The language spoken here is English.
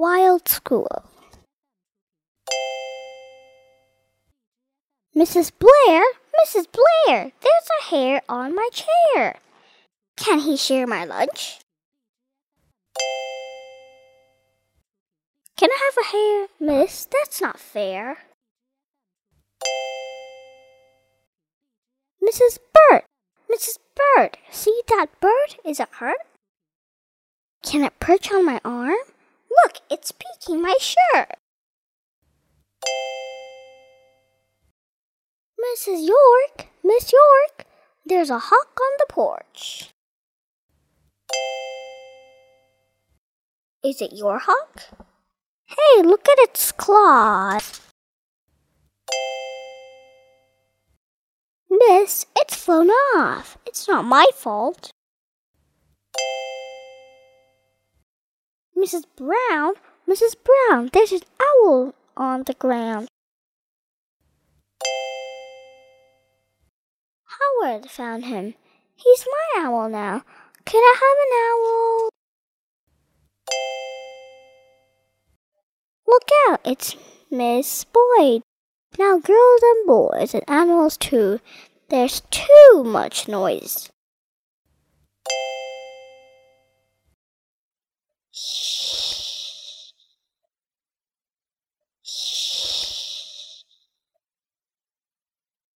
Wild School. Mrs. Blair, Mrs. Blair, there's a hare on my chair. Can he share my lunch? Can I have a hare, miss? That's not fair. Mrs. Bird, Mrs. Bird, see that bird? Is it hurt? Can it perch on my arm? Look, it's peeking my shirt. Mrs. York, Miss York, there's a hawk on the porch. Is it your hawk? Hey, look at its claws. Miss, it's flown off. It's not my fault. Mrs. Brown, Mrs. Brown, there's an owl on the ground. Howard found him. He's my owl now. Can I have an owl? Look out, it's Miss Boyd. Now, girls and boys and animals too, there's too much noise.